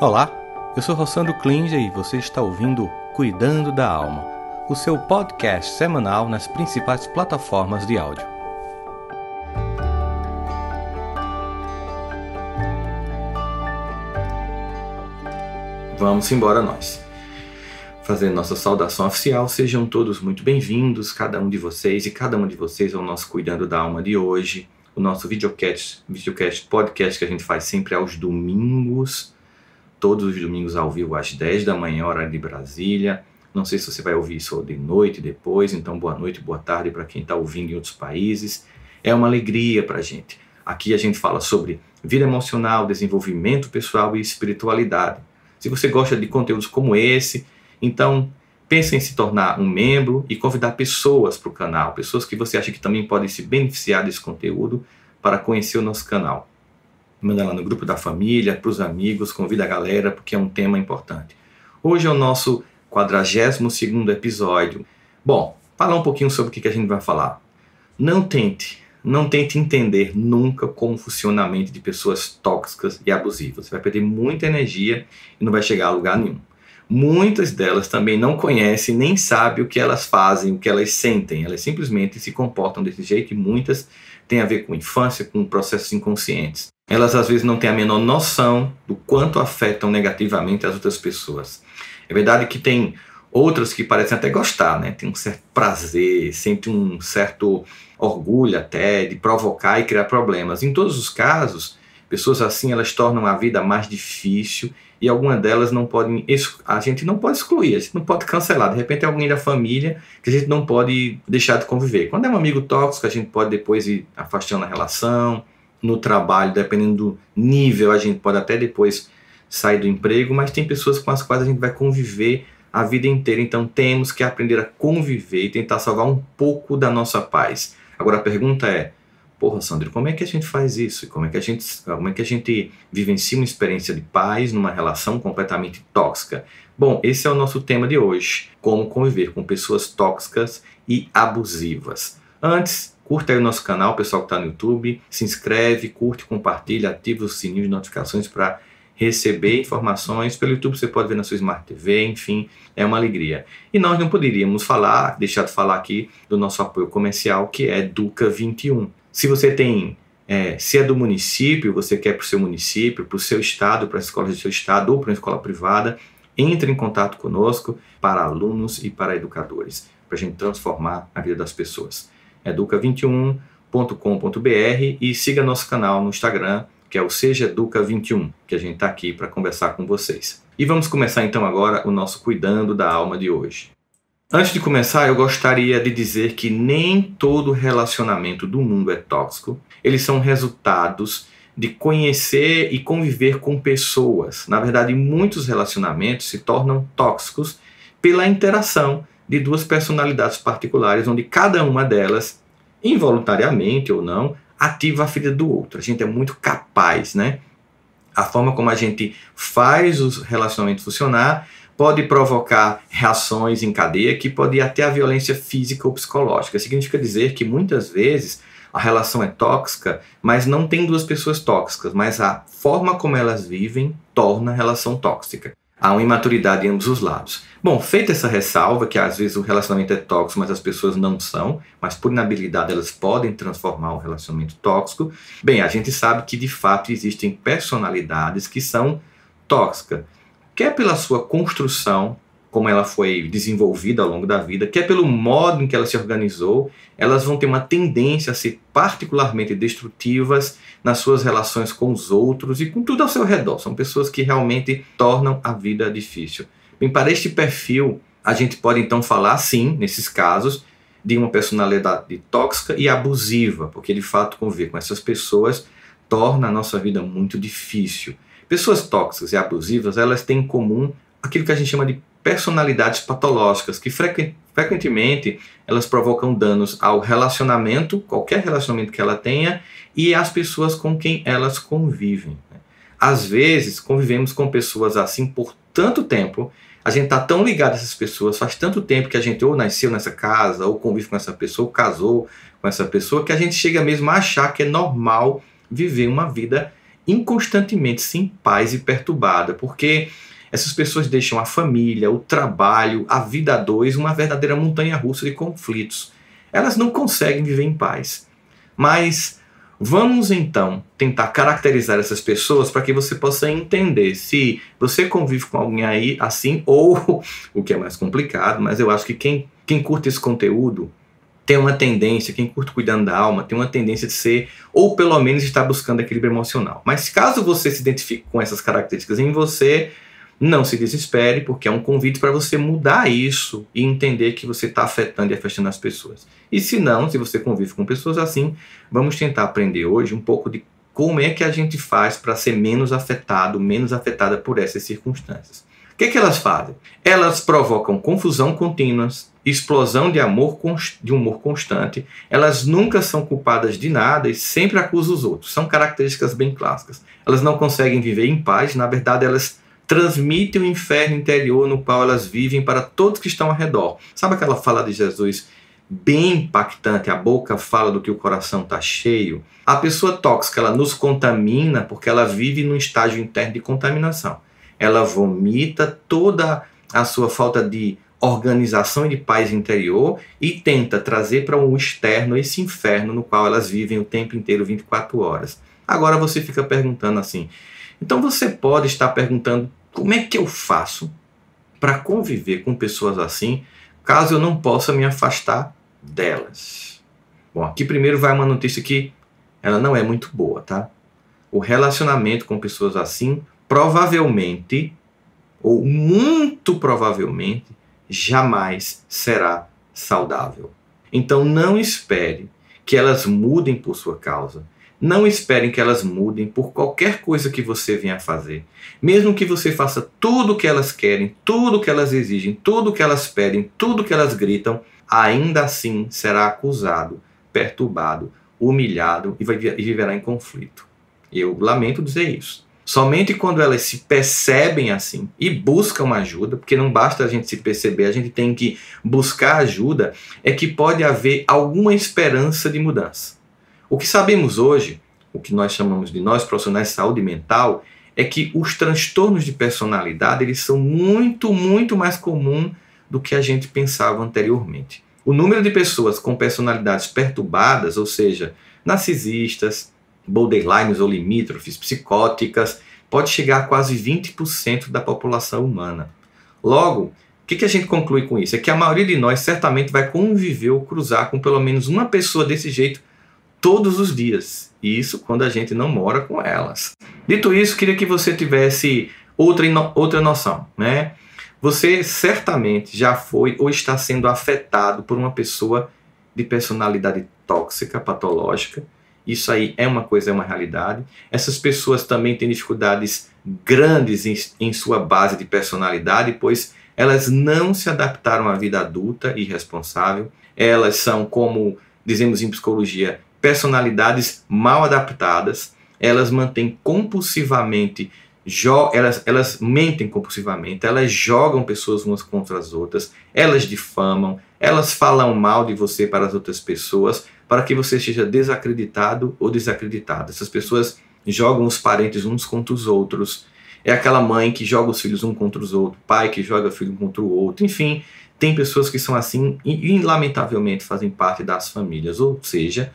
Olá, eu sou Rossandro Klinger e você está ouvindo Cuidando da Alma, o seu podcast semanal nas principais plataformas de áudio. Vamos embora nós. Fazendo nossa saudação oficial, sejam todos muito bem-vindos, cada um de vocês e cada um de vocês ao nosso Cuidando da Alma de hoje, o nosso videocast, videocast podcast que a gente faz sempre aos domingos todos os domingos ao vivo às 10 da manhã, hora de Brasília. Não sei se você vai ouvir isso de noite depois, então boa noite, boa tarde para quem está ouvindo em outros países. É uma alegria para a gente. Aqui a gente fala sobre vida emocional, desenvolvimento pessoal e espiritualidade. Se você gosta de conteúdos como esse, então pense em se tornar um membro e convidar pessoas para o canal, pessoas que você acha que também podem se beneficiar desse conteúdo para conhecer o nosso canal manda lá no grupo da família, para os amigos, convida a galera, porque é um tema importante. Hoje é o nosso 42 episódio. Bom, falar um pouquinho sobre o que a gente vai falar. Não tente, não tente entender nunca como funciona a mente de pessoas tóxicas e abusivas. Você vai perder muita energia e não vai chegar a lugar nenhum. Muitas delas também não conhecem nem sabem o que elas fazem, o que elas sentem. Elas simplesmente se comportam desse jeito e muitas têm a ver com infância, com processos inconscientes elas às vezes não têm a menor noção do quanto afetam negativamente as outras pessoas. É verdade que tem outras que parecem até gostar, né? Tem um certo prazer, sente um certo orgulho até de provocar e criar problemas. Em todos os casos, pessoas assim elas tornam a vida mais difícil e algumas delas não podem a gente não pode excluir, a gente não pode cancelar. De repente é alguém da família que a gente não pode deixar de conviver. Quando é um amigo tóxico, a gente pode depois ir afastando a relação no trabalho, dependendo do nível, a gente pode até depois sair do emprego, mas tem pessoas com as quais a gente vai conviver a vida inteira. Então temos que aprender a conviver e tentar salvar um pouco da nossa paz. Agora a pergunta é: porra, Sandro, como é que a gente faz isso? Como é que a gente, como é que a gente vivencia uma experiência de paz numa relação completamente tóxica? Bom, esse é o nosso tema de hoje: como conviver com pessoas tóxicas e abusivas. Antes, Curta aí o nosso canal, pessoal que está no YouTube. Se inscreve, curte, compartilha, ativa o sininho de notificações para receber informações. Pelo YouTube você pode ver na sua Smart TV, enfim, é uma alegria. E nós não poderíamos falar, deixar de falar aqui do nosso apoio comercial, que é Duca 21. Se você tem, é, se é do município, você quer para o seu município, para o seu estado, para a escola do seu estado ou para uma escola privada, entre em contato conosco para alunos e para educadores, para a gente transformar a vida das pessoas educa21.com.br e siga nosso canal no Instagram, que é o Seja Educa21, que a gente está aqui para conversar com vocês. E vamos começar então agora o nosso Cuidando da Alma de hoje. Antes de começar, eu gostaria de dizer que nem todo relacionamento do mundo é tóxico. Eles são resultados de conhecer e conviver com pessoas. Na verdade, muitos relacionamentos se tornam tóxicos pela interação de duas personalidades particulares, onde cada uma delas, involuntariamente ou não, ativa a vida do outro. A gente é muito capaz, né? A forma como a gente faz os relacionamentos funcionar pode provocar reações em cadeia que pode até a violência física ou psicológica. Significa dizer que muitas vezes a relação é tóxica, mas não tem duas pessoas tóxicas, mas a forma como elas vivem torna a relação tóxica. Há uma imaturidade em ambos os lados. Bom, feita essa ressalva, que às vezes o relacionamento é tóxico, mas as pessoas não são, mas por inabilidade elas podem transformar o relacionamento tóxico, bem, a gente sabe que de fato existem personalidades que são tóxicas, quer pela sua construção, como ela foi desenvolvida ao longo da vida, quer pelo modo em que ela se organizou, elas vão ter uma tendência a ser particularmente destrutivas nas suas relações com os outros e com tudo ao seu redor. São pessoas que realmente tornam a vida difícil. Bem, para este perfil, a gente pode então falar, sim, nesses casos, de uma personalidade tóxica e abusiva, porque de fato conviver com essas pessoas torna a nossa vida muito difícil. Pessoas tóxicas e abusivas, elas têm em comum aquilo que a gente chama de personalidades patológicas, que frequentemente elas provocam danos ao relacionamento, qualquer relacionamento que ela tenha, e às pessoas com quem elas convivem. Né? Às vezes, convivemos com pessoas assim por tanto tempo, a gente está tão ligado a essas pessoas, faz tanto tempo que a gente ou nasceu nessa casa, ou convive com essa pessoa, ou casou com essa pessoa, que a gente chega mesmo a achar que é normal viver uma vida inconstantemente sem paz e perturbada, porque essas pessoas deixam a família, o trabalho, a vida a dois uma verdadeira montanha russa de conflitos. Elas não conseguem viver em paz. Mas vamos então tentar caracterizar essas pessoas para que você possa entender se você convive com alguém aí assim ou o que é mais complicado, mas eu acho que quem, quem curte esse conteúdo tem uma tendência, quem curte cuidando da alma, tem uma tendência de ser, ou pelo menos estar buscando equilíbrio emocional. Mas caso você se identifique com essas características em você, não se desespere, porque é um convite para você mudar isso e entender que você está afetando e afetando as pessoas. E se não, se você convive com pessoas assim, vamos tentar aprender hoje um pouco de como é que a gente faz para ser menos afetado, menos afetada por essas circunstâncias. O que, é que elas fazem? Elas provocam confusão contínua, explosão de amor de humor constante. Elas nunca são culpadas de nada e sempre acusam os outros. São características bem clássicas. Elas não conseguem viver em paz, na verdade, elas transmitem o inferno interior no qual elas vivem para todos que estão ao redor. Sabe aquela fala de Jesus bem impactante, a boca fala do que o coração está cheio? A pessoa tóxica, ela nos contamina porque ela vive num estágio interno de contaminação. Ela vomita toda a sua falta de organização e de paz interior e tenta trazer para um externo esse inferno no qual elas vivem o tempo inteiro, 24 horas. Agora você fica perguntando assim. Então você pode estar perguntando como é que eu faço para conviver com pessoas assim, caso eu não possa me afastar delas? Bom, aqui primeiro vai uma notícia que ela não é muito boa, tá? O relacionamento com pessoas assim provavelmente ou muito provavelmente jamais será saudável. Então não espere que elas mudem por sua causa. Não esperem que elas mudem por qualquer coisa que você venha fazer. Mesmo que você faça tudo o que elas querem, tudo o que elas exigem, tudo o que elas pedem, tudo o que elas gritam, ainda assim será acusado, perturbado, humilhado e, vai, e viverá em conflito. Eu lamento dizer isso. Somente quando elas se percebem assim e buscam ajuda, porque não basta a gente se perceber, a gente tem que buscar ajuda, é que pode haver alguma esperança de mudança. O que sabemos hoje, o que nós chamamos de nós profissionais de saúde mental, é que os transtornos de personalidade eles são muito, muito mais comuns do que a gente pensava anteriormente. O número de pessoas com personalidades perturbadas, ou seja, narcisistas, borderlines ou limítrofes, psicóticas, pode chegar a quase 20% da população humana. Logo, o que, que a gente conclui com isso? É que a maioria de nós certamente vai conviver ou cruzar com pelo menos uma pessoa desse jeito todos os dias. Isso quando a gente não mora com elas. Dito isso, queria que você tivesse outra, outra noção, né? Você certamente já foi ou está sendo afetado por uma pessoa de personalidade tóxica, patológica. Isso aí é uma coisa, é uma realidade. Essas pessoas também têm dificuldades grandes em, em sua base de personalidade, pois elas não se adaptaram à vida adulta e responsável. Elas são, como dizemos em psicologia, personalidades mal adaptadas, elas mantêm compulsivamente, elas, elas mentem compulsivamente, elas jogam pessoas umas contra as outras, elas difamam, elas falam mal de você para as outras pessoas, para que você seja desacreditado ou desacreditado. Essas pessoas jogam os parentes uns contra os outros. É aquela mãe que joga os filhos um contra os outros, pai que joga filho um contra o outro. Enfim, tem pessoas que são assim e, e lamentavelmente fazem parte das famílias. Ou seja,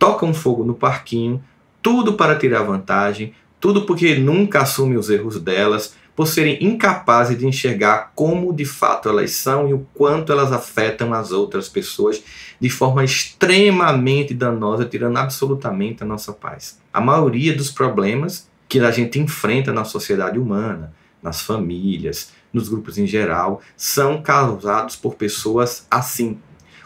tocam fogo no parquinho, tudo para tirar vantagem, tudo porque nunca assumem os erros delas, por serem incapazes de enxergar como de fato elas são e o quanto elas afetam as outras pessoas de forma extremamente danosa, tirando absolutamente a nossa paz. A maioria dos problemas que a gente enfrenta na sociedade humana, nas famílias, nos grupos em geral, são causados por pessoas assim,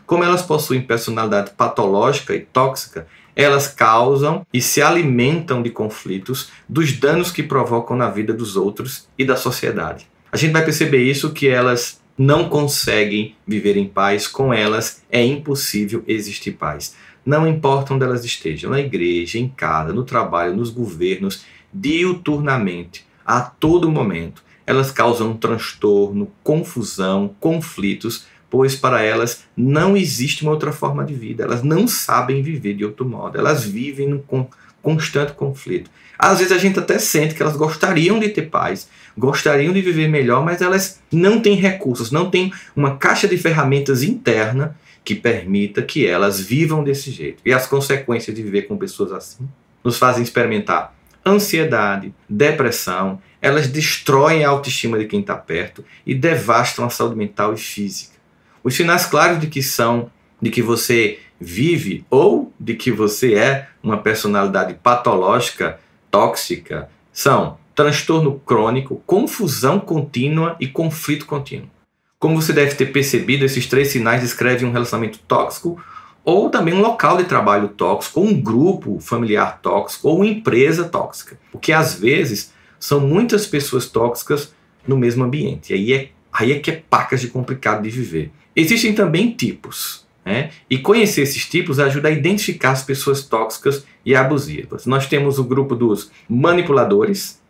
como elas possuem personalidade patológica e tóxica, elas causam e se alimentam de conflitos, dos danos que provocam na vida dos outros e da sociedade. A gente vai perceber isso que elas não conseguem viver em paz, com elas é impossível existir paz. Não importa onde elas estejam, na igreja, em casa, no trabalho, nos governos, diuturnamente, a todo momento, elas causam transtorno, confusão, conflitos, pois para elas não existe uma outra forma de vida, elas não sabem viver de outro modo, elas vivem com constante conflito. Às vezes a gente até sente que elas gostariam de ter paz, gostariam de viver melhor, mas elas não têm recursos, não têm uma caixa de ferramentas interna que permita que elas vivam desse jeito. E as consequências de viver com pessoas assim nos fazem experimentar ansiedade, depressão, elas destroem a autoestima de quem está perto e devastam a saúde mental e física. Os sinais claros de que são, de que você vive ou de que você é uma personalidade patológica, tóxica, são transtorno crônico, confusão contínua e conflito contínuo. Como você deve ter percebido, esses três sinais descrevem um relacionamento tóxico ou também um local de trabalho tóxico, ou um grupo familiar tóxico, ou uma empresa tóxica. Porque às vezes são muitas pessoas tóxicas no mesmo ambiente. E aí é, aí é que é pacas de complicado de viver. Existem também tipos. Né? E conhecer esses tipos ajuda a identificar as pessoas tóxicas e abusivas. Nós temos o grupo dos manipuladores,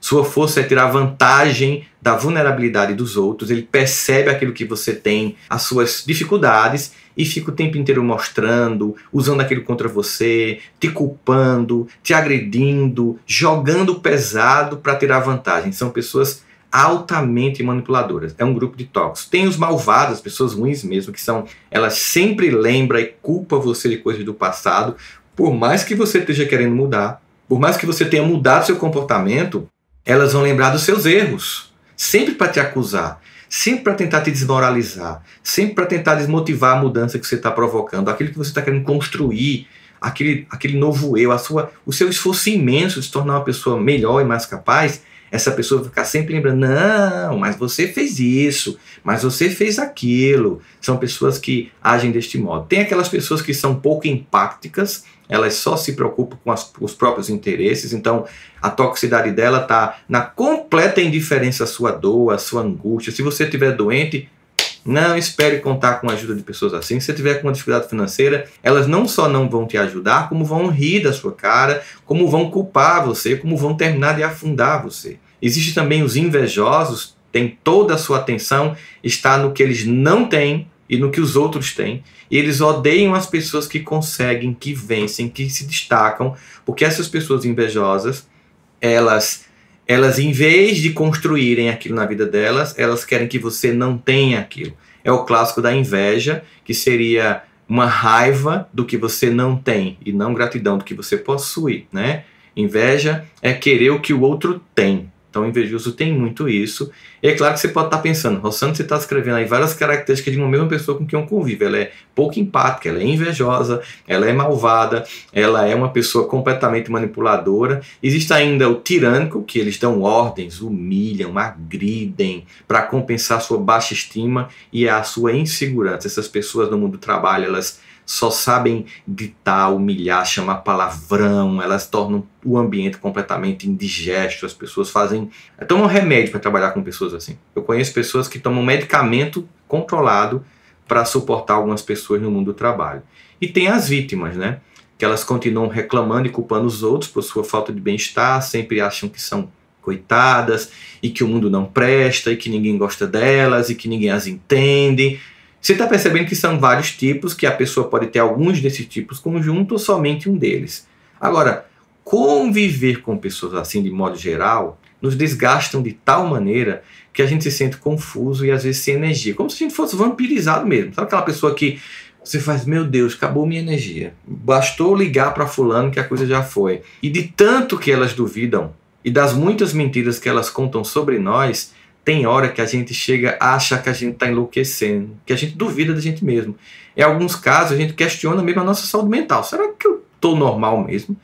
sua força é tirar vantagem da vulnerabilidade dos outros, ele percebe aquilo que você tem, as suas dificuldades e fica o tempo inteiro mostrando, usando aquilo contra você, te culpando, te agredindo, jogando pesado para tirar vantagem. São pessoas altamente manipuladoras. É um grupo de tóxicos. Tem os malvados, pessoas ruins mesmo, que são, elas sempre lembram e culpam você de coisas do passado, por mais que você esteja querendo mudar, por mais que você tenha mudado seu comportamento, elas vão lembrar dos seus erros, sempre para te acusar, sempre para tentar te desmoralizar, sempre para tentar desmotivar a mudança que você está provocando, aquilo que você está querendo construir, aquele, aquele novo eu, a sua, o seu esforço imenso de se tornar uma pessoa melhor e mais capaz. Essa pessoa ficar sempre lembrando: não, mas você fez isso, mas você fez aquilo. São pessoas que agem deste modo. Tem aquelas pessoas que são pouco empáticas, elas só se preocupam com as, os próprios interesses, então a toxicidade dela está na completa indiferença à sua dor, à sua angústia. Se você estiver doente, não espere contar com a ajuda de pessoas assim. Se você tiver com uma dificuldade financeira, elas não só não vão te ajudar, como vão rir da sua cara, como vão culpar você, como vão terminar de afundar você. Existem também os invejosos, tem toda a sua atenção está no que eles não têm e no que os outros têm. E eles odeiam as pessoas que conseguem, que vencem, que se destacam, porque essas pessoas invejosas, elas elas em vez de construírem aquilo na vida delas, elas querem que você não tenha aquilo. É o clássico da inveja, que seria uma raiva do que você não tem e não gratidão do que você possui, né? Inveja é querer o que o outro tem. Então, invejoso tem muito isso. E é claro que você pode estar pensando, Rossano, você está escrevendo aí várias características de uma mesma pessoa com quem eu convivo. Ela é pouco empática, ela é invejosa, ela é malvada, ela é uma pessoa completamente manipuladora. Existe ainda o tirânico, que eles dão ordens, humilham, agridem para compensar sua baixa estima e a sua insegurança. Essas pessoas no mundo do trabalho, elas só sabem gritar, humilhar, chamar palavrão, elas tornam o ambiente completamente indigesto, as pessoas fazem. tomam remédio para trabalhar com pessoas assim. Eu conheço pessoas que tomam medicamento controlado para suportar algumas pessoas no mundo do trabalho. E tem as vítimas, né? Que elas continuam reclamando e culpando os outros por sua falta de bem-estar, sempre acham que são coitadas e que o mundo não presta e que ninguém gosta delas e que ninguém as entende você está percebendo que são vários tipos, que a pessoa pode ter alguns desses tipos conjunto ou somente um deles. Agora, conviver com pessoas assim de modo geral nos desgastam de tal maneira que a gente se sente confuso e às vezes sem energia, como se a gente fosse vampirizado mesmo. Sabe aquela pessoa que você faz, meu Deus, acabou minha energia. Bastou ligar para fulano que a coisa já foi. E de tanto que elas duvidam e das muitas mentiras que elas contam sobre nós, tem hora que a gente chega a achar que a gente está enlouquecendo, que a gente duvida da gente mesmo. Em alguns casos, a gente questiona mesmo a nossa saúde mental. Será que eu estou normal mesmo?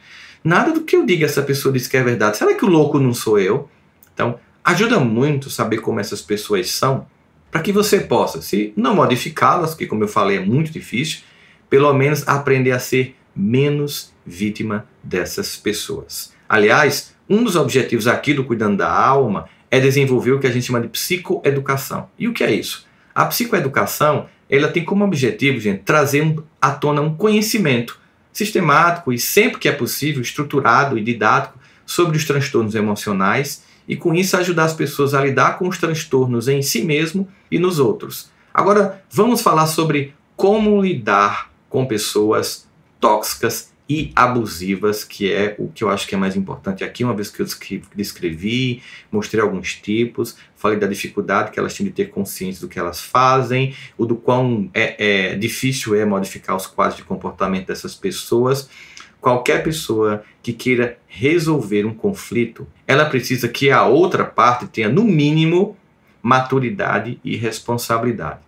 Nada do que eu diga essa pessoa diz que é verdade. Será que o louco não sou eu? Então, ajuda muito saber como essas pessoas são, para que você possa, se não modificá-las, que como eu falei é muito difícil, pelo menos aprender a ser menos vítima dessas pessoas. Aliás, um dos objetivos aqui do Cuidando da Alma é desenvolver o que a gente chama de psicoeducação. E o que é isso? A psicoeducação ela tem como objetivo, gente, trazer um, à tona um conhecimento sistemático e sempre que é possível, estruturado e didático sobre os transtornos emocionais e com isso ajudar as pessoas a lidar com os transtornos em si mesmo e nos outros. Agora, vamos falar sobre como lidar com pessoas tóxicas e abusivas, que é o que eu acho que é mais importante aqui, uma vez que eu descrevi, mostrei alguns tipos, falei da dificuldade que elas têm de ter consciência do que elas fazem, o do quão é, é difícil é modificar os quadros de comportamento dessas pessoas. Qualquer pessoa que queira resolver um conflito, ela precisa que a outra parte tenha, no mínimo, maturidade e responsabilidade.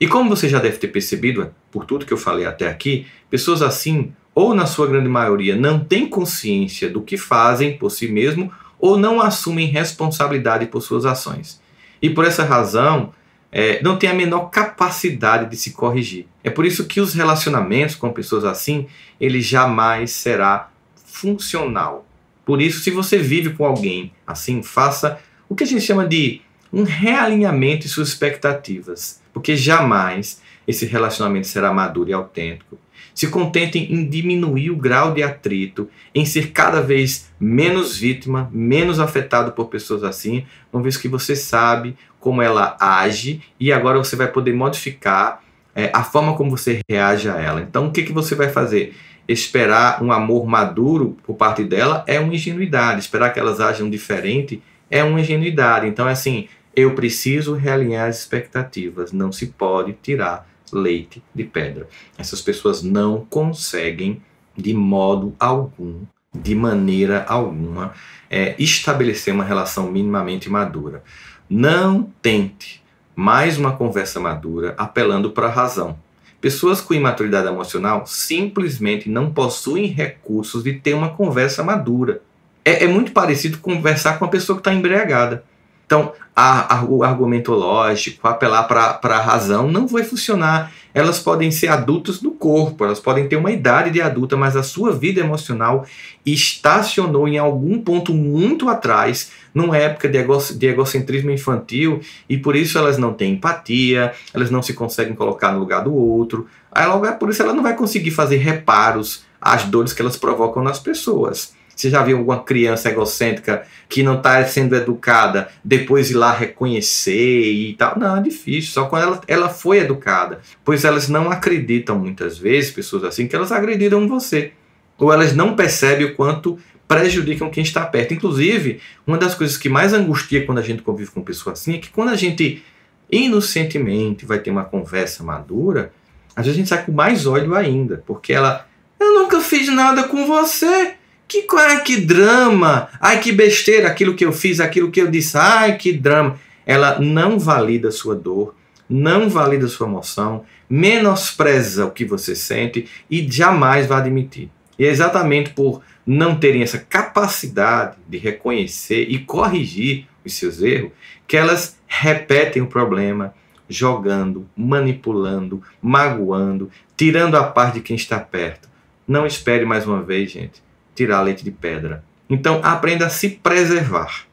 E como você já deve ter percebido, por tudo que eu falei até aqui, pessoas assim ou na sua grande maioria, não têm consciência do que fazem por si mesmo ou não assumem responsabilidade por suas ações. E por essa razão, é, não tem a menor capacidade de se corrigir. É por isso que os relacionamentos com pessoas assim, ele jamais será funcional. Por isso, se você vive com alguém assim, faça o que a gente chama de um realinhamento em suas expectativas, porque jamais esse relacionamento será maduro e autêntico se contentem em diminuir o grau de atrito, em ser cada vez menos vítima, menos afetado por pessoas assim, uma vez que você sabe como ela age e agora você vai poder modificar é, a forma como você reage a ela. Então, o que, que você vai fazer? Esperar um amor maduro por parte dela é uma ingenuidade. Esperar que elas ajam diferente é uma ingenuidade. Então, é assim, eu preciso realinhar as expectativas. Não se pode tirar leite de pedra. Essas pessoas não conseguem, de modo algum, de maneira alguma, é, estabelecer uma relação minimamente madura. Não tente mais uma conversa madura apelando para a razão. Pessoas com imaturidade emocional simplesmente não possuem recursos de ter uma conversa madura. É, é muito parecido conversar com uma pessoa que está embriagada. Então, a, a, o argumento lógico, apelar para a razão, não vai funcionar. Elas podem ser adultas no corpo, elas podem ter uma idade de adulta, mas a sua vida emocional estacionou em algum ponto muito atrás, numa época de, ego, de egocentrismo infantil, e por isso elas não têm empatia, elas não se conseguem colocar no lugar do outro. Aí, logo, é por isso ela não vai conseguir fazer reparos às dores que elas provocam nas pessoas. Você já viu alguma criança egocêntrica que não está sendo educada depois ir lá reconhecer e tal? Não, é difícil. Só quando ela, ela foi educada. Pois elas não acreditam muitas vezes, pessoas assim, que elas agrediram você. Ou elas não percebem o quanto prejudicam quem está perto. Inclusive, uma das coisas que mais angustia quando a gente convive com pessoas assim é que quando a gente inocentemente vai ter uma conversa madura, às vezes a gente sai com mais ódio ainda, porque ela, eu nunca fiz nada com você. Que, ai, que drama! Ai, que besteira aquilo que eu fiz, aquilo que eu disse. Ai, que drama! Ela não valida sua dor, não valida sua emoção, menospreza o que você sente e jamais vai admitir. E é exatamente por não terem essa capacidade de reconhecer e corrigir os seus erros que elas repetem o problema, jogando, manipulando, magoando, tirando a paz de quem está perto. Não espere mais uma vez, gente tirar leite de pedra. Então, aprenda a se preservar.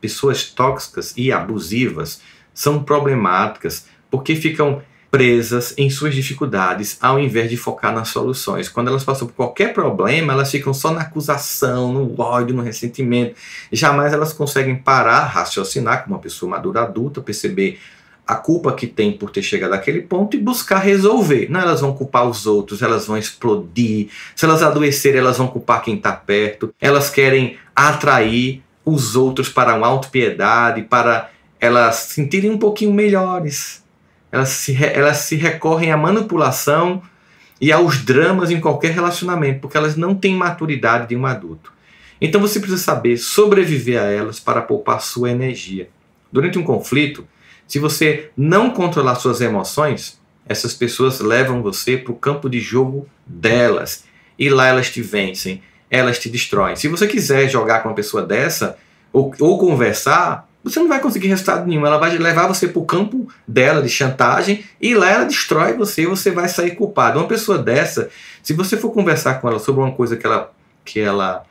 Pessoas tóxicas e abusivas são problemáticas porque ficam presas em suas dificuldades ao invés de focar nas soluções. Quando elas passam por qualquer problema, elas ficam só na acusação, no ódio, no ressentimento. Jamais elas conseguem parar, raciocinar como uma pessoa madura adulta, perceber a culpa que tem por ter chegado àquele ponto e buscar resolver. Não elas vão culpar os outros, elas vão explodir. Se elas adoecerem, elas vão culpar quem está perto. Elas querem atrair os outros para uma autopiedade, para elas se sentirem um pouquinho melhores. Elas se, elas se recorrem à manipulação e aos dramas em qualquer relacionamento, porque elas não têm maturidade de um adulto. Então você precisa saber sobreviver a elas para poupar sua energia. Durante um conflito, se você não controlar suas emoções, essas pessoas levam você para o campo de jogo delas. E lá elas te vencem, elas te destroem. Se você quiser jogar com uma pessoa dessa, ou, ou conversar, você não vai conseguir resultado nenhum. Ela vai levar você para o campo dela de chantagem e lá ela destrói você e você vai sair culpado. Uma pessoa dessa, se você for conversar com ela sobre uma coisa que ela, que ela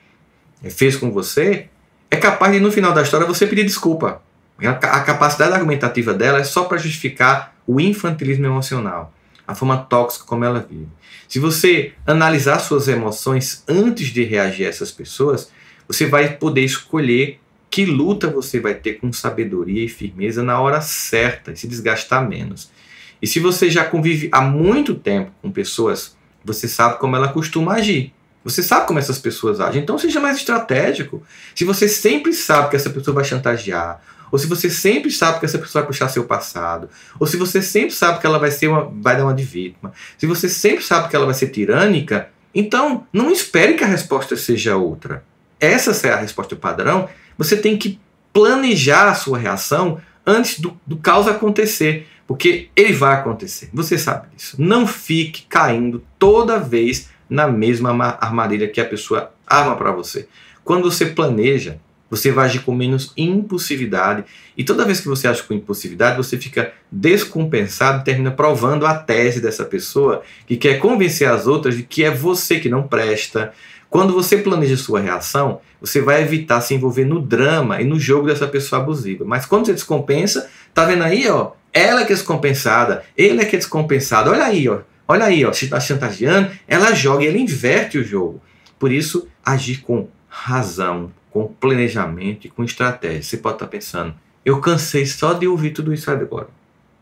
fez com você, é capaz de no final da história você pedir desculpa. A capacidade argumentativa dela é só para justificar o infantilismo emocional, a forma tóxica como ela vive. Se você analisar suas emoções antes de reagir a essas pessoas, você vai poder escolher que luta você vai ter com sabedoria e firmeza na hora certa e se desgastar menos. E se você já convive há muito tempo com pessoas, você sabe como ela costuma agir. Você sabe como essas pessoas agem, então seja mais estratégico. Se você sempre sabe que essa pessoa vai chantagear, ou se você sempre sabe que essa pessoa vai puxar seu passado, ou se você sempre sabe que ela vai ser uma, vai dar uma de vítima, se você sempre sabe que ela vai ser tirânica, então não espere que a resposta seja outra. Essa é a resposta padrão. Você tem que planejar a sua reação antes do, do caos acontecer, porque ele vai acontecer. Você sabe disso. Não fique caindo toda vez na mesma armadilha que a pessoa arma para você. Quando você planeja, você vai agir com menos impulsividade. E toda vez que você age com impulsividade, você fica descompensado e termina provando a tese dessa pessoa que quer convencer as outras de que é você que não presta. Quando você planeja sua reação, você vai evitar se envolver no drama e no jogo dessa pessoa abusiva. Mas quando você descompensa, tá vendo aí, ó? Ela que é descompensada, ele é que é descompensado. Olha aí, ó. Olha aí, ó, se está chantageando, ela joga e ela inverte o jogo. Por isso, agir com razão, com planejamento e com estratégia. Você pode estar pensando, eu cansei só de ouvir tudo isso agora.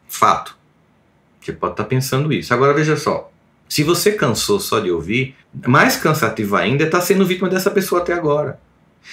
Fato. Você pode estar pensando isso. Agora veja só. Se você cansou só de ouvir, mais cansativo ainda é estar sendo vítima dessa pessoa até agora.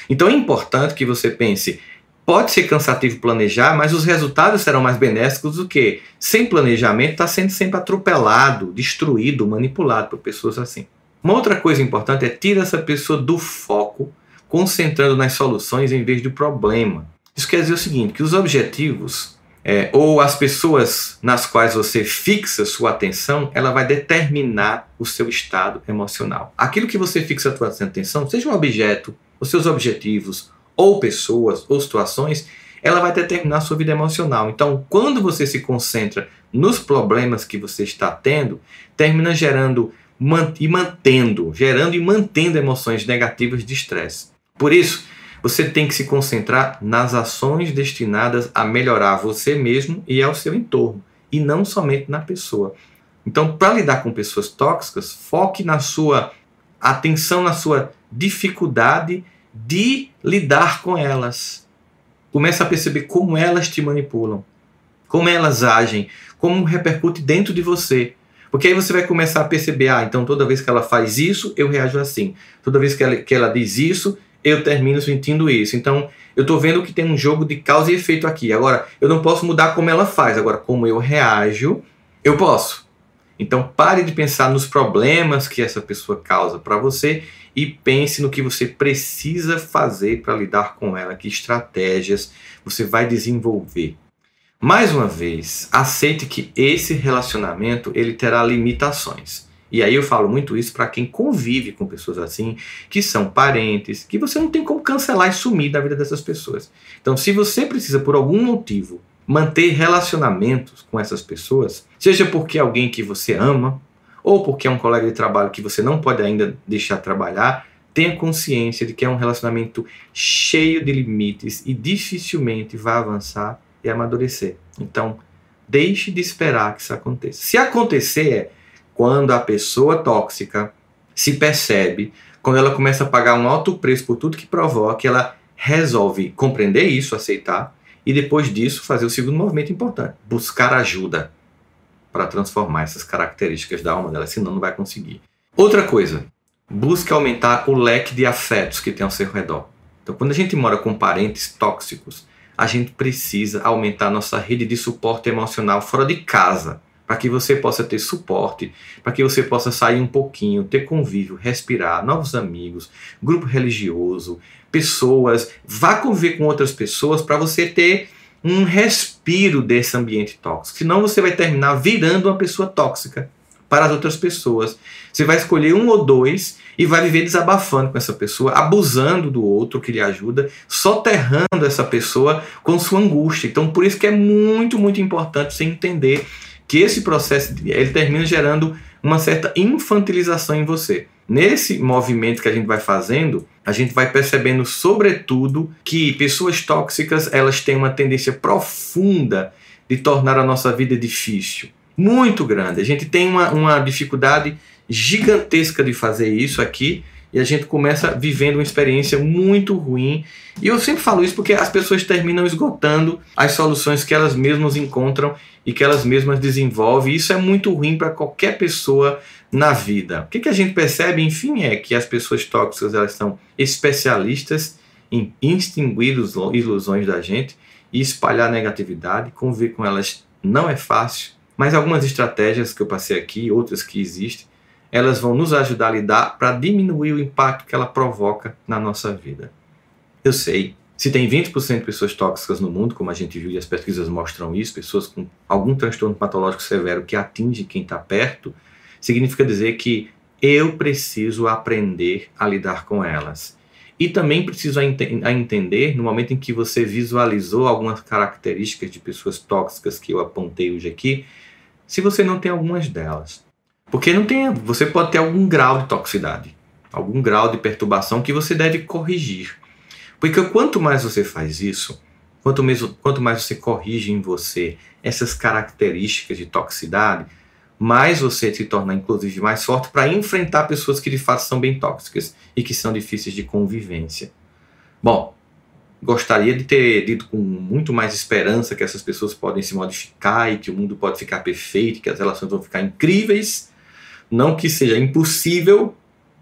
Então é importante que você pense, pode ser cansativo planejar, mas os resultados serão mais benéficos do que sem planejamento está sendo sempre atropelado, destruído, manipulado por pessoas assim. Uma outra coisa importante é tirar essa pessoa do foco concentrando nas soluções em vez do problema. Isso quer dizer o seguinte, que os objetivos é, ou as pessoas nas quais você fixa sua atenção, ela vai determinar o seu estado emocional. Aquilo que você fixa a sua atenção, seja um objeto, os seus objetivos, ou pessoas, ou situações, ela vai determinar a sua vida emocional. Então, quando você se concentra nos problemas que você está tendo, termina gerando e mantendo, gerando e mantendo emoções negativas de estresse. Por isso, você tem que se concentrar nas ações destinadas a melhorar você mesmo e ao seu entorno, e não somente na pessoa. Então, para lidar com pessoas tóxicas, foque na sua atenção na sua dificuldade de lidar com elas. Comece a perceber como elas te manipulam, como elas agem, como repercute dentro de você. Porque aí você vai começar a perceber, ah, então toda vez que ela faz isso, eu reajo assim. Toda vez que ela, que ela diz isso, eu termino sentindo isso. Então, eu estou vendo que tem um jogo de causa e efeito aqui. Agora, eu não posso mudar como ela faz. Agora, como eu reajo, eu posso. Então, pare de pensar nos problemas que essa pessoa causa para você e pense no que você precisa fazer para lidar com ela, que estratégias você vai desenvolver. Mais uma vez, aceite que esse relacionamento ele terá limitações. E aí eu falo muito isso para quem convive com pessoas assim, que são parentes, que você não tem como cancelar e sumir da vida dessas pessoas. Então, se você precisa por algum motivo manter relacionamentos com essas pessoas, seja porque é alguém que você ama ou porque é um colega de trabalho que você não pode ainda deixar trabalhar, tenha consciência de que é um relacionamento cheio de limites e dificilmente vai avançar e amadurecer. Então, deixe de esperar que isso aconteça. Se acontecer, quando a pessoa tóxica se percebe, quando ela começa a pagar um alto preço por tudo que provoca, ela resolve compreender isso, aceitar, e depois disso fazer o segundo movimento importante, buscar ajuda para transformar essas características da alma dela, senão não vai conseguir. Outra coisa, busque aumentar o leque de afetos que tem ao seu redor. Então, quando a gente mora com parentes tóxicos, a gente precisa aumentar nossa rede de suporte emocional fora de casa para que você possa ter suporte, para que você possa sair um pouquinho, ter convívio, respirar, novos amigos, grupo religioso, pessoas, vá conviver com outras pessoas para você ter um respiro desse ambiente tóxico. Senão você vai terminar virando uma pessoa tóxica para as outras pessoas. Você vai escolher um ou dois e vai viver desabafando com essa pessoa, abusando do outro que lhe ajuda, soterrando essa pessoa com sua angústia. Então, por isso que é muito, muito importante você entender que esse processo ele termina gerando uma certa infantilização em você. Nesse movimento que a gente vai fazendo, a gente vai percebendo, sobretudo, que pessoas tóxicas elas têm uma tendência profunda de tornar a nossa vida difícil, muito grande. A gente tem uma, uma dificuldade gigantesca de fazer isso aqui e a gente começa vivendo uma experiência muito ruim. E eu sempre falo isso porque as pessoas terminam esgotando as soluções que elas mesmas encontram e que elas mesmas desenvolvem. E isso é muito ruim para qualquer pessoa na vida. O que, que a gente percebe, enfim, é que as pessoas tóxicas elas são especialistas em extinguir ilusões da gente e espalhar negatividade. Conviver com elas não é fácil, mas algumas estratégias que eu passei aqui, outras que existem, elas vão nos ajudar a lidar para diminuir o impacto que ela provoca na nossa vida. Eu sei, se tem 20% de pessoas tóxicas no mundo, como a gente viu e as pesquisas mostram isso, pessoas com algum transtorno patológico severo que atinge quem está perto, significa dizer que eu preciso aprender a lidar com elas. E também preciso a, a entender, no momento em que você visualizou algumas características de pessoas tóxicas que eu apontei hoje aqui, se você não tem algumas delas. Porque não tem, você pode ter algum grau de toxicidade, algum grau de perturbação que você deve corrigir. Porque quanto mais você faz isso, quanto mais, quanto mais você corrige em você essas características de toxicidade, mais você se torna, inclusive, mais forte para enfrentar pessoas que de fato são bem tóxicas e que são difíceis de convivência. Bom, gostaria de ter dito com muito mais esperança que essas pessoas podem se modificar e que o mundo pode ficar perfeito, que as relações vão ficar incríveis, não que seja impossível,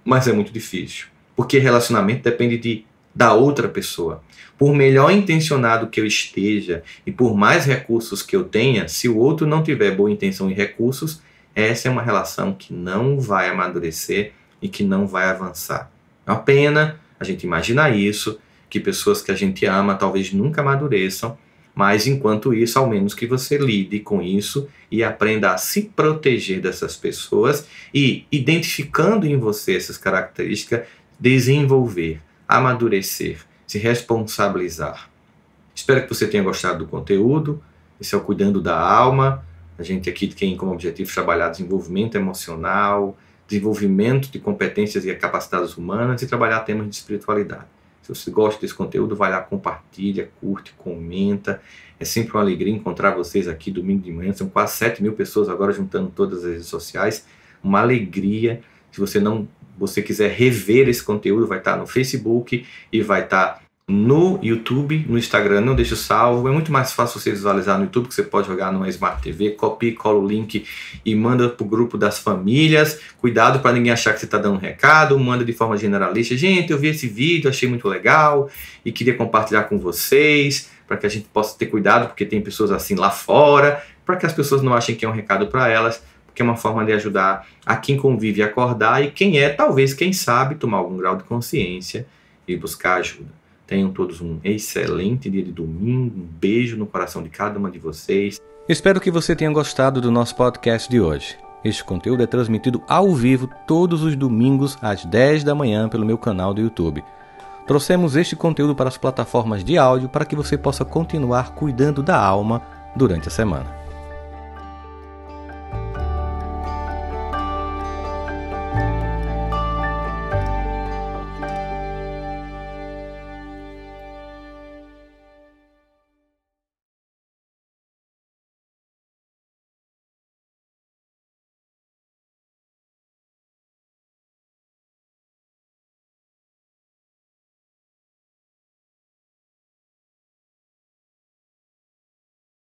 mas é muito difícil. Porque relacionamento depende de, da outra pessoa. Por melhor intencionado que eu esteja e por mais recursos que eu tenha, se o outro não tiver boa intenção e recursos, essa é uma relação que não vai amadurecer e que não vai avançar. É uma pena a gente imaginar isso, que pessoas que a gente ama talvez nunca amadureçam, mas enquanto isso, ao menos que você lide com isso e aprenda a se proteger dessas pessoas e, identificando em você essas características, desenvolver, amadurecer, se responsabilizar. Espero que você tenha gostado do conteúdo. Esse é o Cuidando da Alma. A gente aqui tem como objetivo trabalhar desenvolvimento emocional, desenvolvimento de competências e capacidades humanas e trabalhar temas de espiritualidade. Se você gosta desse conteúdo, vai lá, compartilha, curte, comenta. É sempre uma alegria encontrar vocês aqui domingo de manhã. São quase 7 mil pessoas agora juntando todas as redes sociais. Uma alegria. Se você não você quiser rever esse conteúdo, vai estar no Facebook e vai estar no YouTube, no Instagram, não deixa salvo. É muito mais fácil você visualizar no YouTube, que você pode jogar numa Smart TV, copia, cola o link e manda para o grupo das famílias. Cuidado para ninguém achar que você está dando um recado, manda de forma generalista. Gente, eu vi esse vídeo, achei muito legal e queria compartilhar com vocês, para que a gente possa ter cuidado, porque tem pessoas assim lá fora, para que as pessoas não achem que é um recado para elas, porque é uma forma de ajudar a quem convive a acordar e quem é, talvez, quem sabe, tomar algum grau de consciência e buscar ajuda. Tenham todos um excelente dia de domingo. Um beijo no coração de cada uma de vocês. Espero que você tenha gostado do nosso podcast de hoje. Este conteúdo é transmitido ao vivo todos os domingos às 10 da manhã pelo meu canal do YouTube. Trouxemos este conteúdo para as plataformas de áudio para que você possa continuar cuidando da alma durante a semana.